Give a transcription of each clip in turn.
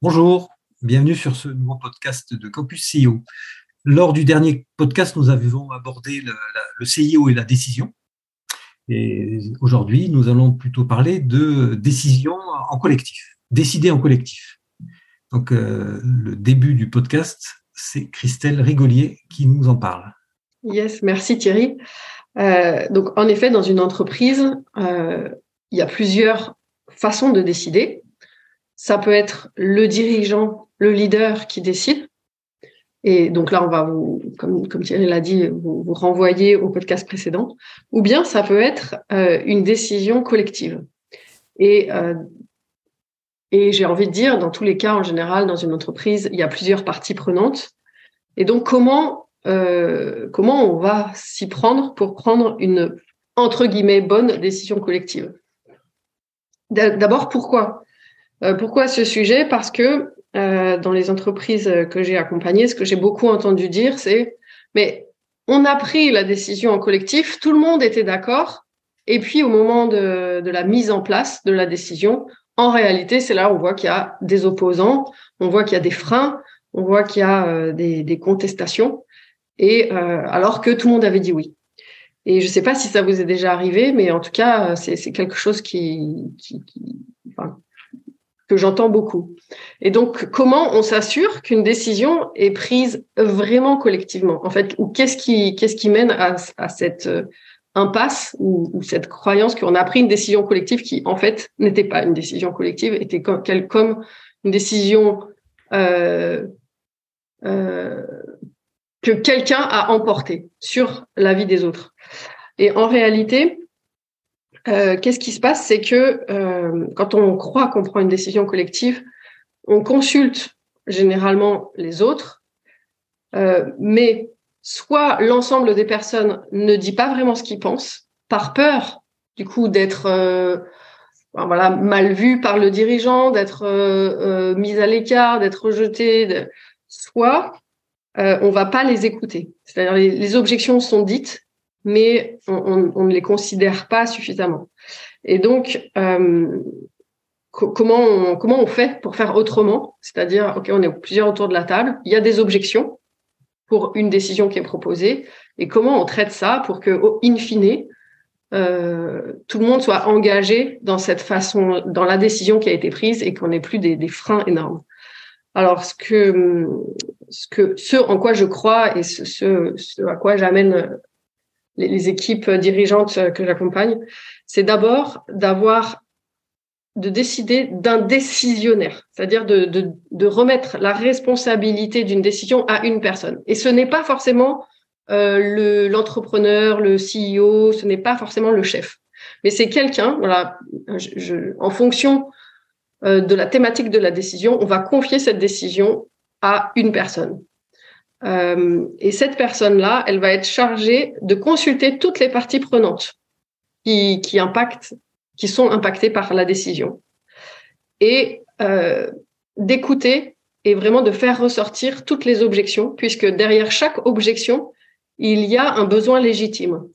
Bonjour, bienvenue sur ce nouveau podcast de Campus CIO. Lors du dernier podcast, nous avons abordé le, CIO et la décision. Et aujourd'hui, nous allons plutôt parler de décision en collectif, décider en collectif. Donc, euh, le début du podcast, c'est Christelle Rigolier qui nous en parle. Yes, merci Thierry. Euh, donc, en effet, dans une entreprise, euh, il y a plusieurs façons de décider. Ça peut être le dirigeant, le leader qui décide. Et donc là, on va vous, comme, Thierry l'a dit, vous, vous, renvoyer au podcast précédent. Ou bien ça peut être euh, une décision collective. Et, euh, et j'ai envie de dire, dans tous les cas, en général, dans une entreprise, il y a plusieurs parties prenantes. Et donc, comment, euh, comment on va s'y prendre pour prendre une, entre guillemets, bonne décision collective? D'abord, pourquoi? Euh, Pourquoi ce sujet? Parce que euh, dans les entreprises que j'ai accompagnées, ce que j'ai beaucoup entendu dire, c'est mais on a pris la décision en collectif, tout le monde était d'accord, et puis au moment de, la mise en place de la décision, en réalité, c'est là où on voit qu'il y a des opposants, on voit qu'il y a des freins, on voit qu'il y a euh, des, contestations, et alors que tout le monde avait dit oui. Et je ne sais pas si ça vous est déjà arrivé, mais en tout cas, c'est quelque chose qui, qui, qui enfin, que j'entends beaucoup. Et donc, comment on s'assure qu'une décision est prise vraiment collectivement En fait, ou qu'est-ce qui, mène à, cette euh, impasse ou, ou cette croyance qu'on a pris une décision collective qui, en fait, n'était pas une décision collective, était comme, comme une décision euh, euh, que quelqu'un a emportée sur la vie des autres. Et en réalité, euh, qu'est-ce qui se passe? C'est que euh, quand on croit qu'on prend une décision collective, on consulte généralement les autres, euh, mais soit l'ensemble des personnes ne dit pas vraiment ce qu'ils pensent, par peur du coup d'être ben voilà mal vu par le dirigeant, d'être mise à l'écart, d'être rejeté, de... soit on va pas les écouter. C'est-à-dire les, les objections sont dites, mais on, on, on, ne les considère pas suffisamment. Et donc, euh, comment, on, comment on fait pour faire autrement? C'est-à-dire, OK, on est plusieurs autour de la table, il y a des objections pour une décision qui est proposée, et comment on traite ça pour que, in fine, euh, tout le monde soit engagé dans cette façon, dans la décision qui a été prise et qu'on n'ait plus des, des, freins énormes. Alors, ce que, ce que, ce en quoi je crois et ce, ce, ce à quoi j'amène les, les équipes dirigeantes que j'accompagne, c'est d'abord d'avoir de décider d'un décisionnaire, c'est-à-dire de, de, de, remettre la responsabilité d'une décision à une personne. Et ce n'est pas forcément euh, l'entrepreneur, le, le, CEO, ce n'est pas forcément le chef, mais c'est quelqu'un. Voilà, je, je, en fonction euh, de la thématique de la décision, on va confier cette décision à une personne. Euh, et cette personne-là, elle va être chargée de consulter toutes les parties prenantes qui, qui impactent, qui sont impactées par la décision, et euh, d'écouter et vraiment de faire ressortir toutes les objections, puisque derrière chaque objection, il y a un besoin légitime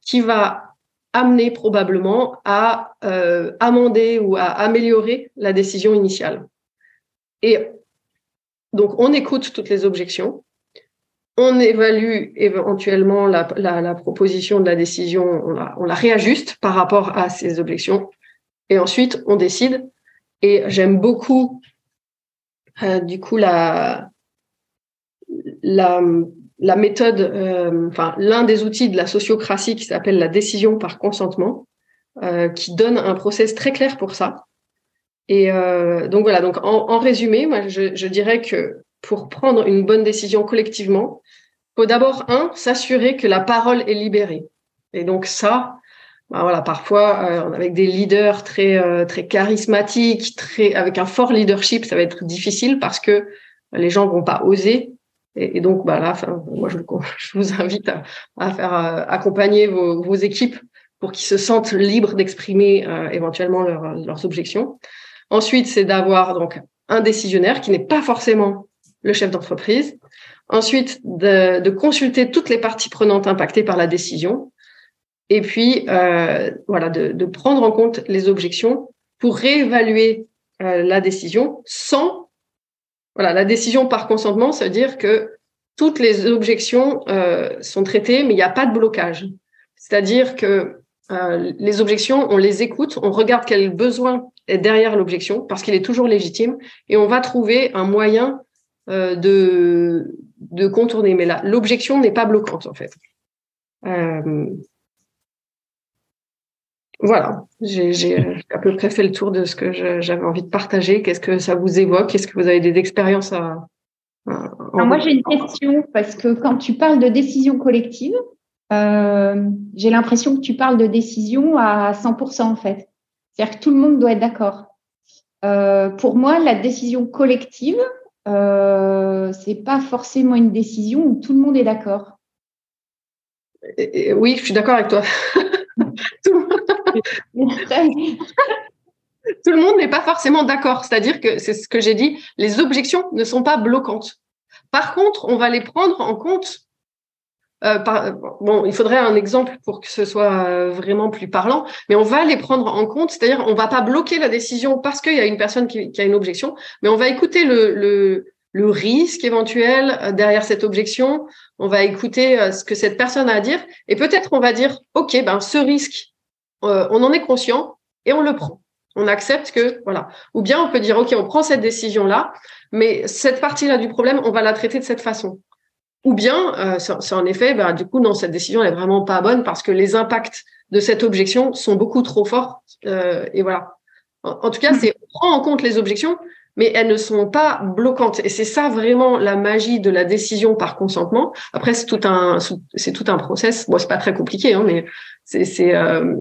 qui va amener probablement à euh, amender ou à améliorer la décision initiale. Et donc, on écoute toutes les objections, on évalue éventuellement la, proposition de la décision, on la, réajuste par rapport à ces objections, et ensuite on décide. Et j'aime beaucoup, euh, du coup, la, la, méthode, euh, enfin, l'un des outils de la sociocratie qui s'appelle la décision par consentement, euh, qui donne un process très clair pour ça. Et donc voilà, donc en, résumé, moi je dirais que pour prendre une bonne décision collectivement, faut d'abord, un, s'assurer que la parole est libérée. Et donc ça, bah voilà, parfois euh, avec des leaders très euh, très charismatiques, très avec un fort leadership, ça va être difficile parce que les gens vont pas oser. Et, donc, bah là, moi, je, vous invite à, faire euh, accompagner vos, vos, équipes pour qu'ils se sentent libres d'exprimer éventuellement leurs objections. Ensuite, c'est d'avoir donc un décisionnaire qui n'est pas forcément le chef d'entreprise. Ensuite, de, consulter toutes les parties prenantes impactées par la décision. Et puis, euh, voilà, de, prendre en compte les objections pour réévaluer euh, la décision sans, voilà, la décision par consentement, ça veut dire que toutes les objections euh, sont traitées, mais il n'y a pas de blocage. C'est-à-dire que les objections, on les écoute, on regarde quel besoin est derrière l'objection, parce qu'il est toujours légitime, et on va trouver un moyen euh, de, de contourner. Mais là, l'objection n'est pas bloquante, en fait. Euh, voilà, j'ai à peu près fait le tour de ce que j'avais envie de partager. Qu'est-ce que ça vous évoque? Est-ce que vous avez des expériences à, Moi, j'ai une question parce que quand tu parles de décision collective, euh, j'ai l'impression que tu parles de décision à 100% en fait. C'est-à-dire que tout le monde doit être d'accord. Euh, pour moi, la décision collective, euh, c'est pas forcément une décision où tout le monde est d'accord. Oui, je suis d'accord avec toi. tout, le monde n'est pas forcément d'accord. C'est-à-dire que c'est ce que j'ai dit, les objections ne sont pas bloquantes. Par contre, on va les prendre en compte euh, bon, il faudrait un exemple pour que ce soit euh, vraiment plus parlant, mais on va les prendre en compte, c'est-à-dire on va pas bloquer la décision parce qu'il y a une personne qui, a une objection, mais on va écouter le, risque éventuel euh, derrière cette objection, on va écouter ce que cette personne a à dire, et peut-être on va dire, ok, ben ce risque, on en est conscient et on le prend. On accepte que voilà. Ou bien on peut dire, ok, on prend cette décision là, mais cette partie-là du problème, on va la traiter de cette façon. Ou bien, euh, c'est en effet, bah, du coup, non, cette décision n'est vraiment pas bonne parce que les impacts de cette objection sont beaucoup trop forts. Euh, et voilà. En, tout cas, hmm. c'est on prend en compte les objections, mais elles ne sont pas bloquantes. Et c'est ça vraiment la magie de la décision par consentement. Après, c'est tout un, c'est tout un process. Bon, c'est pas très compliqué, hein, mais c'est, euh,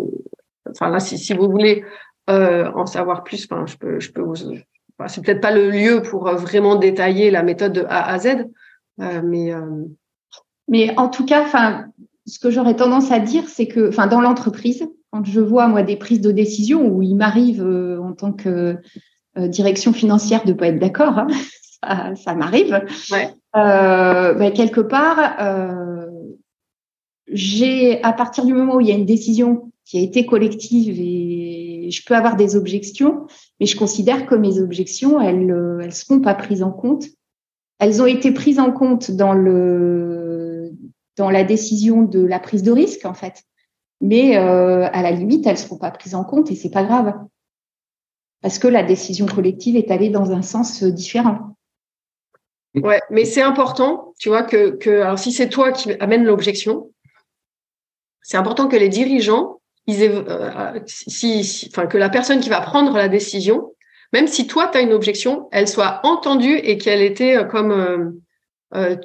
enfin là, si, si vous voulez euh, en savoir plus, enfin, je peux, je peux vous. c'est peut-être pas le lieu pour vraiment détailler la méthode de A à Z. Euh, mais, euh, mais en tout cas, enfin, ce que j'aurais tendance à dire, c'est que, enfin, dans l'entreprise, quand je vois moi des prises de décision où il m'arrive euh, en tant que direction financière de pas être d'accord, hein, ça, ça m'arrive. Ouais. Euh, ben, quelque part, euh, j'ai à partir du moment où il y a une décision qui a été collective et je peux avoir des objections, mais je considère que mes objections, elles, elles seront pas prises en compte elles ont été prises en compte dans le dans la décision de la prise de risque en fait, mais euh, à la limite elles seront pas prises en compte et c'est pas grave parce que la décision collective est allée dans un sens différent. Ouais, mais c'est important, tu vois que alors si c'est toi qui amène l'objection, c'est important que les dirigeants euh, si, enfin que la personne qui va prendre la décision même si toi, tu as une objection, elle soit entendue et qu'elle était euh, comme euh,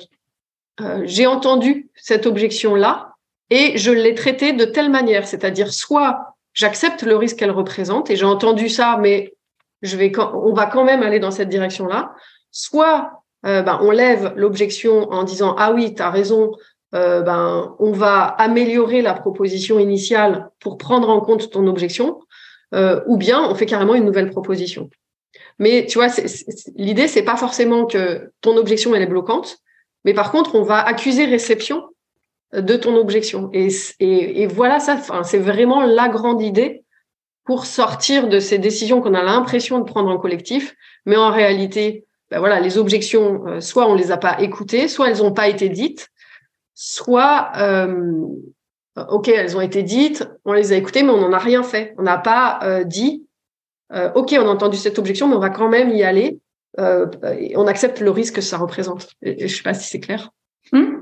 euh, j'ai entendu cette objection-là et je l'ai traitée de telle manière, c'est-à-dire soit j'accepte le risque qu'elle représente et j'ai entendu ça, mais on va quand même aller dans cette direction-là, soit ben, on lève l'objection en disant ah oui, tu as raison, ben, on va améliorer la proposition initiale pour prendre en compte ton objection, ou bien on fait carrément une nouvelle proposition. Mais tu vois, l'idée, c'est pas forcément que ton objection elle est bloquante, mais par contre, on va accuser réception de ton objection. Et, voilà, ça, c'est vraiment la grande idée pour sortir de ces décisions qu'on a l'impression de prendre en collectif, mais en réalité, ben voilà, les objections, euh, soit on les a pas écoutées, soit elles n'ont pas été dites, soit euh, ok, elles ont été dites, on les a écoutées, mais on n'en a rien fait. On n'a pas euh, dit euh, OK, on a entendu cette objection, mais on va quand même y aller. Euh, et on accepte le risque que ça représente. je ne sais pas si c'est clair. Hmm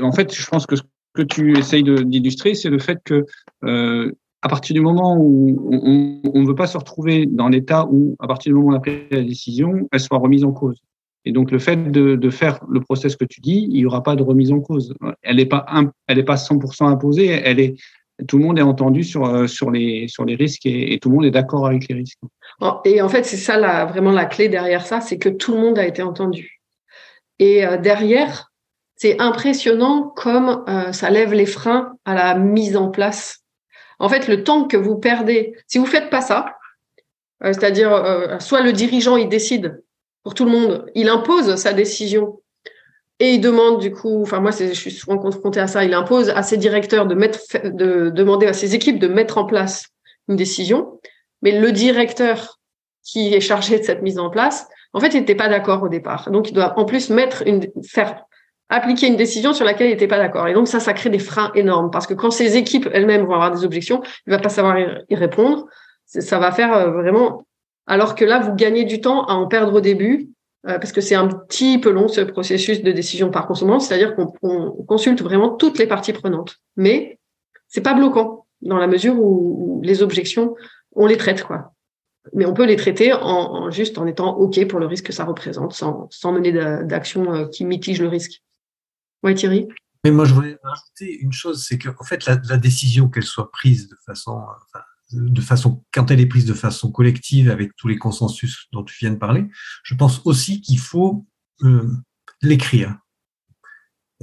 en fait, je pense que ce que tu essayes d'illustrer, c'est le fait que euh, à partir du moment où on ne veut pas se retrouver dans l'état où, à partir du moment où on a pris la décision, elle soit remise en cause. Et donc le fait de, faire le process que tu dis, il n'y aura pas de remise en cause. Elle n'est pas pas 100% imposée, tout le monde est entendu sur, sur, les, sur les risques et, tout le monde est d'accord avec les risques. Et en fait, c'est ça vraiment la clé derrière ça, c'est que tout le monde a été entendu. Et derrière, c'est impressionnant comme ça lève les freins à la mise en place. En fait, le temps que vous perdez, si vous faites pas ça, c'est-à-dire soit le dirigeant il décide pour tout le monde, il impose sa décision et il demande du coup, enfin moi je suis souvent confrontée à ça, il impose à ses directeurs de mettre, de demander à ses équipes de mettre en place une décision, mais le directeur qui est chargé de cette mise en place, en fait, il n'était pas d'accord au départ. Donc il doit en plus mettre une, faire appliquer une décision sur laquelle il n'était pas d'accord. Et donc ça, ça crée des freins énormes parce que quand ses équipes elles-mêmes vont avoir des objections, il va pas savoir y répondre. Ça va faire euh, vraiment, alors que là, vous gagnez du temps à en perdre au début euh, parce que c'est un petit peu long ce processus de décision par consommant, c'est-à-dire qu'on consulte vraiment toutes les parties prenantes. Mais c'est pas bloquant dans la mesure où, les objections, on les traite quoi. Mais on peut les traiter en, juste en étant ok pour le risque que ça représente, sans, sans mener d'action euh, qui mitige le risque. Ouais Thierry? Mais moi je voulais rajouter une chose, c'est qu'en fait la, la décision qu'elle soit prise de façon, enfin, de façon, quand elle est prise de façon collective avec tous les consensus dont tu viens de parler, je pense aussi qu'il faut euh, l'écrire.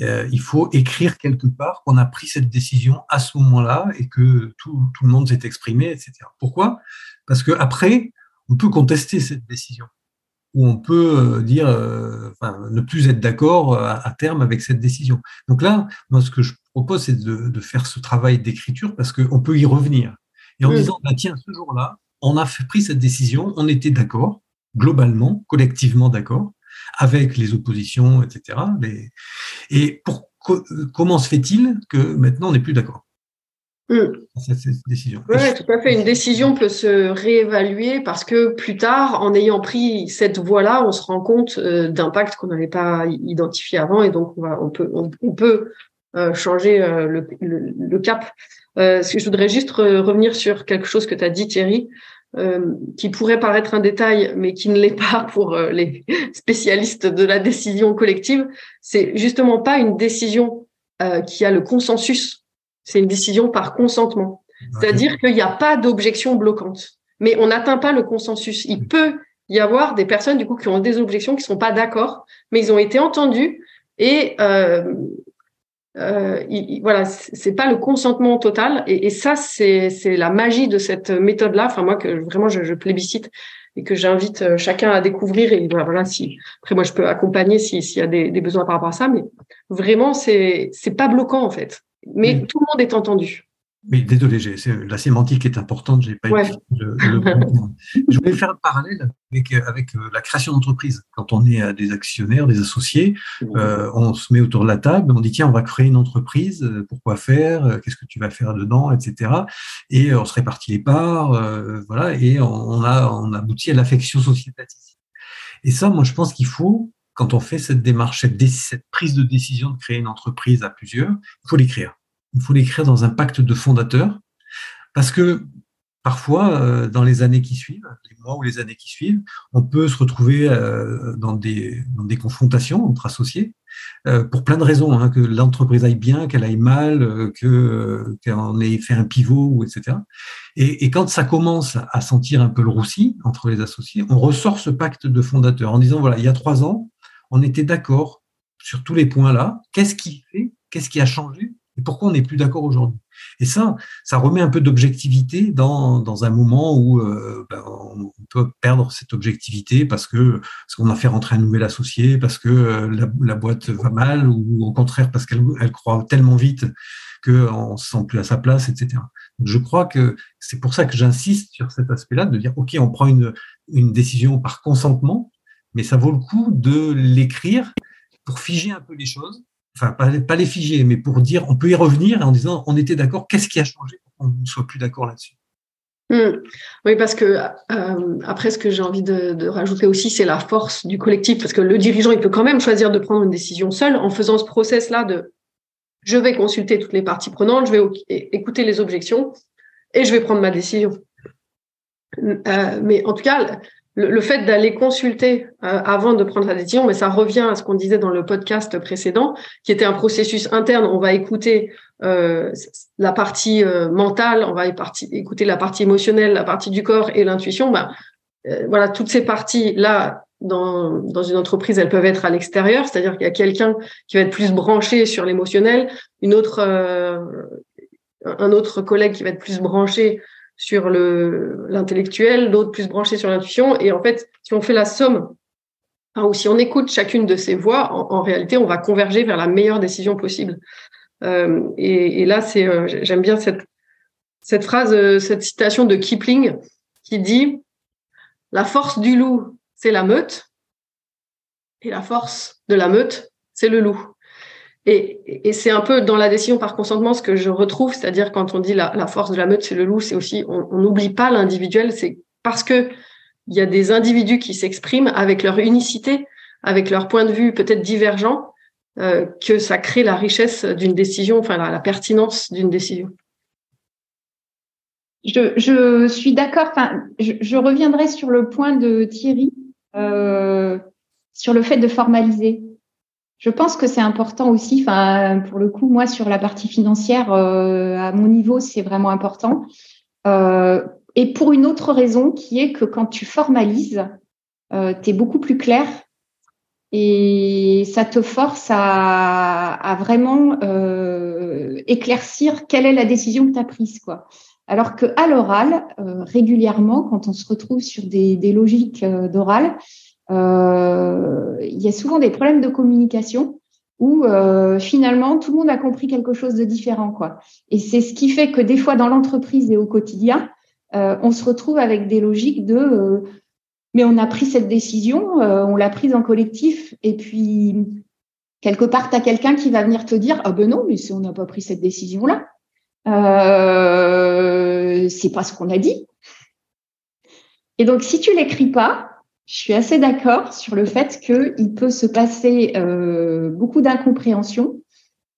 Euh, il faut écrire quelque part qu'on a pris cette décision à ce moment-là et que tout, tout le monde s'est exprimé, etc. Pourquoi? Parce que après, on peut contester cette décision ou on peut euh, dire, ne plus être d'accord à, terme avec cette décision. Donc là, moi, ce que je propose, c'est de, de faire ce travail d'écriture parce qu'on peut y revenir et en disant, bah, tiens, ce jour-là, on a pris cette décision, on était d'accord, globalement, collectivement d'accord, avec les oppositions, etc. Et pour, comment se fait-il que maintenant on n'est plus d'accord? Mmh. cette, décision. Oui, tout à fait. Une décision peut se réévaluer parce que plus tard, en ayant pris cette voie-là, on se rend compte euh, d'impact qu'on n'avait pas identifié avant et donc on, va, on peut, on, peut euh, changer euh, le, le, cap. Euh, je voudrais juste revenir sur quelque chose que tu as dit, Thierry, euh, qui pourrait paraître un détail, mais qui ne l'est pas pour euh, les spécialistes de la décision collective. C'est justement pas une décision euh, qui a le consensus. C'est une décision par consentement. C'est-à-dire qu'il n'y a pas d'objection bloquante. Mais on n'atteint pas le consensus. Il peut y avoir des personnes du coup qui ont des objections qui sont pas d'accord, mais ils ont été entendus et euh, euh, voilà, c'est pas le consentement total. Et, ça, c'est la magie de cette méthode-là. Enfin, moi, que vraiment, je, plébiscite et que j'invite euh, chacun à découvrir. Et voilà, si après, moi, je peux accompagner s'il y a des, besoins par rapport à ça. Mais vraiment, c'est c'est pas bloquant en fait. Mais tout le monde est entendu. Oui, désolé, la sémantique est importante, j'ai pas ouais. le, Je voulais faire un parallèle avec, avec euh, la création d'entreprise. Quand on est des actionnaires, des associés, euh, on se met autour de la table, on dit tiens, on va créer une entreprise, euh, pourquoi faire, qu'est-ce que tu vas faire dedans, etc. Et on se répartit les parts, voilà, et on, a on aboutit à l'affection sociétative. Et ça, moi, je pense qu'il faut, quand on fait cette démarche, cette, cette prise de décision de créer une entreprise à plusieurs, il faut l'écrire il faut l'écrire dans un pacte de fondateurs, parce que parfois, euh, dans les années qui suivent, les mois ou les années qui suivent, on peut se retrouver euh, dans, des, confrontations entre associés, euh, pour plein de raisons, hein, que l'entreprise aille bien, qu'elle aille mal, qu'on ait fait un pivot, etc. Et, quand ça commence à sentir un peu le roussi entre les associés, on ressort ce pacte de fondateurs en disant, voilà, il y a trois ans, on était d'accord sur tous les points là, qu'est-ce qui fait, qu'est-ce qui a changé et pourquoi on n'est plus d'accord aujourd'hui? Et ça, ça remet un peu d'objectivité dans, un moment où euh, ben, on peut perdre cette objectivité parce que qu'on a fait rentrer un nouvel associé, parce que euh, la, boîte va mal, ou au contraire parce qu'elle elle croit tellement vite qu'on ne se sent plus à sa place, etc. Je crois que c'est pour ça que j'insiste sur cet aspect-là, de dire, OK, on prend une décision par consentement, mais ça vaut le coup de l'écrire pour figer un peu les choses enfin pas, les figer, mais pour dire, on peut y revenir en disant, on était d'accord, qu'est-ce qui a changé pour qu'on ne soit plus d'accord là-dessus? Hmm. Oui, parce que euh, après, ce que j'ai envie de, rajouter aussi, c'est la force du collectif, parce que le dirigeant, il peut quand même choisir de prendre une décision seul en faisant ce process-là de je vais consulter toutes les parties prenantes, je vais écouter les objections et je vais prendre ma décision. Euh, mais en tout cas, le, fait d'aller consulter euh, avant de prendre la décision, mais ça revient à ce qu'on disait dans le podcast précédent, qui était un processus interne. On va écouter euh, la partie euh, mentale, on va écouter la partie émotionnelle, la partie du corps et l'intuition. Ben, voilà, toutes ces parties là dans, dans une entreprise, elles peuvent être à l'extérieur, c'est-à-dire qu'il y a quelqu'un qui va être plus branché sur l'émotionnel, une autre, un autre collègue qui va être plus branché sur le l'intellectuel, d'autres plus branchés sur l'intuition. Et en fait, si on fait la somme, ou si on écoute chacune de ces voix, en, réalité, on va converger vers la meilleure décision possible. Euh, et, là, c'est euh, j'aime bien cette cette phrase, euh, cette citation de Kipling qui dit la force du loup, c'est la meute, et la force de la meute, c'est le loup. Et, c'est un peu dans la décision par consentement ce que je retrouve, c'est-à-dire quand on dit la, force de la meute, c'est le loup, c'est aussi, on n'oublie pas l'individuel, c'est parce que il y a des individus qui s'expriment avec leur unicité, avec leur point de vue peut-être divergent, euh, que ça crée la richesse d'une décision, enfin la, pertinence d'une décision. Je, suis d'accord. Enfin, je, reviendrai sur le point de Thierry euh, sur le fait de formaliser je pense que c'est important aussi. Enfin, pour le coup, moi, sur la partie financière, euh, à mon niveau, c'est vraiment important. Euh, et pour une autre raison, qui est que quand tu formalises, euh, tu es beaucoup plus clair et ça te force à, à vraiment euh, éclaircir quelle est la décision que tu as prise, quoi. Alors que à l'oral, euh, régulièrement, quand on se retrouve sur des, des logiques d'oral, euh, il y a souvent des problèmes de communication où euh, finalement tout le monde a compris quelque chose de différent, quoi. Et c'est ce qui fait que des fois dans l'entreprise et au quotidien, euh, on se retrouve avec des logiques de mais on a pris cette décision, on l'a prise en collectif, et puis quelque part, tu as quelqu'un qui va venir te dire Ah ben non, mais si on n'a pas pris cette décision-là, euh, c'est pas ce qu'on a dit. Et donc, si tu l'écris pas, je suis assez d'accord sur le fait qu'il peut se passer euh, beaucoup d'incompréhension.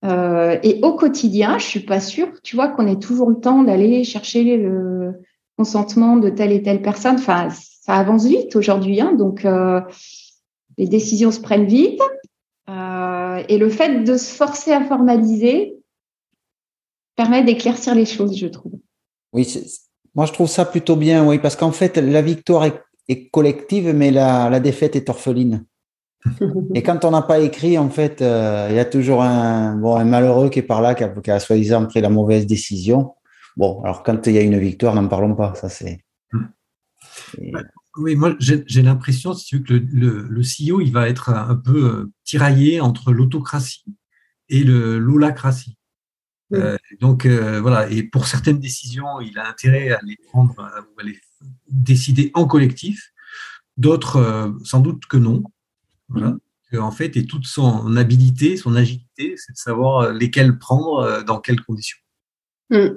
Euh, et au quotidien, je suis pas sûre, tu vois, qu'on ait toujours le temps d'aller chercher le consentement de telle et telle personne. Enfin, ça avance vite aujourd'hui, hein, donc euh, les décisions se prennent vite. et le fait de se forcer à formaliser permet d'éclaircir les choses, je trouve. Oui, moi je trouve ça plutôt bien, oui, parce qu'en fait, la victoire est collective, mais la, la défaite est orpheline. Et quand on n'a pas écrit, en fait, euh, il y a toujours un, bon, un malheureux qui est par là, qui a, qui a soi-disant pris la mauvaise décision. Bon, alors quand il y a une victoire, n'en parlons pas. Ça, c'est. Oui, moi, j'ai l'impression, si tu veux, que le, le, CEO, il va être un peu euh, tiraillé entre l'autocratie et l'holacratie. Euh, donc voilà, et pour certaines décisions, il a intérêt à les prendre, à les décider en collectif, d'autres euh, sans doute que non. Voilà. en fait, et toute son habilité, son agilité, c'est de savoir euh, lesquelles prendre, euh, dans quelles conditions. Hmm.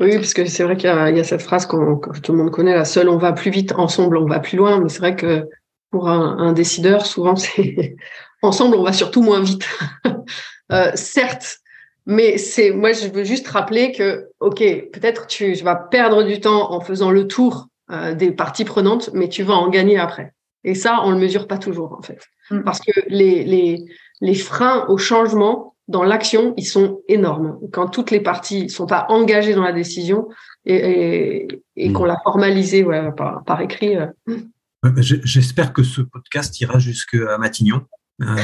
Oui, parce que c'est vrai qu'il y, a cette phrase que tout le monde connaît, la seule on va plus vite, ensemble on va plus loin, mais c'est vrai que pour un, décideur, souvent c'est ensemble on va surtout moins vite. certes, mais c'est moi je veux juste rappeler que ok peut-être tu vas perdre du temps en faisant le tour euh, des parties prenantes, mais tu vas en gagner après. Et ça, on le mesure pas toujours, en fait. Mm. Parce que les, les, les freins au changement dans l'action, ils sont énormes. Quand toutes les parties sont pas engagées dans la décision et, et, mm. qu'on l'a formalisée ouais, par, par, écrit. Euh. J'espère que ce podcast ira jusqu'à Matignon euh,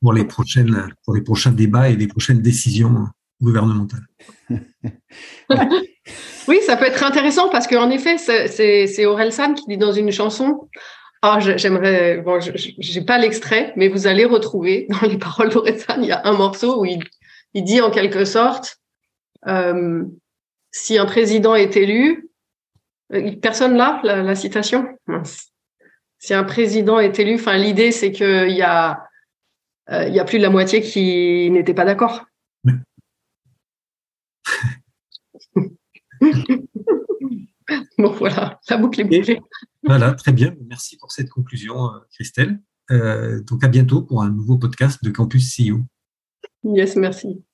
pour, les prochaines, pour les prochains débats et les prochaines décisions gouvernementales. Oui, ça peut être intéressant parce qu'en effet, c'est Aurel San qui dit dans une chanson. Ah, j'aimerais. Bon, j'ai pas l'extrait, mais vous allez retrouver dans les paroles d'Aurel San, il y a un morceau où il, dit en quelque sorte euh, si un président est élu, euh, personne là, la, citation? Si un président est élu, enfin l'idée c'est qu'il y a euh, il y a plus de la moitié qui n'était pas d'accord. bon, voilà, la boucle est bouclée. Voilà, très bien. Merci pour cette conclusion, euh, Christelle. Euh, donc, à bientôt pour un nouveau podcast de Campus CEO. Yes, merci.